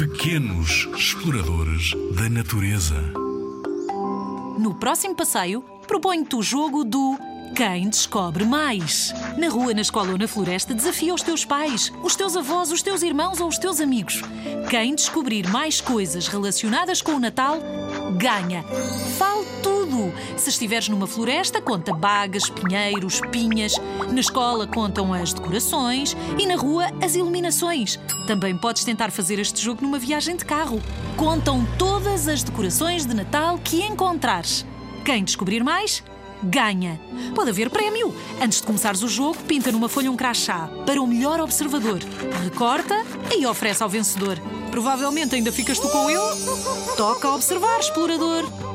Pequenos exploradores da natureza. No próximo passeio, proponho-te o jogo do Quem Descobre Mais. Na rua, na escola ou na floresta, desafia os teus pais, os teus avós, os teus irmãos ou os teus amigos. Quem descobrir mais coisas relacionadas com o Natal, ganha. Fale tudo! Se estiveres numa floresta, conta bagas, pinheiros, pinhas. Na escola, contam as decorações. E na rua, as iluminações. Também podes tentar fazer este jogo numa viagem de carro. Contam todas as decorações de Natal que encontrares. Quem descobrir mais, ganha. Pode haver prémio. Antes de começares o jogo, pinta numa folha um crachá para o melhor observador. Recorta e oferece ao vencedor. Provavelmente ainda ficas tu com ele. Toca a observar, explorador.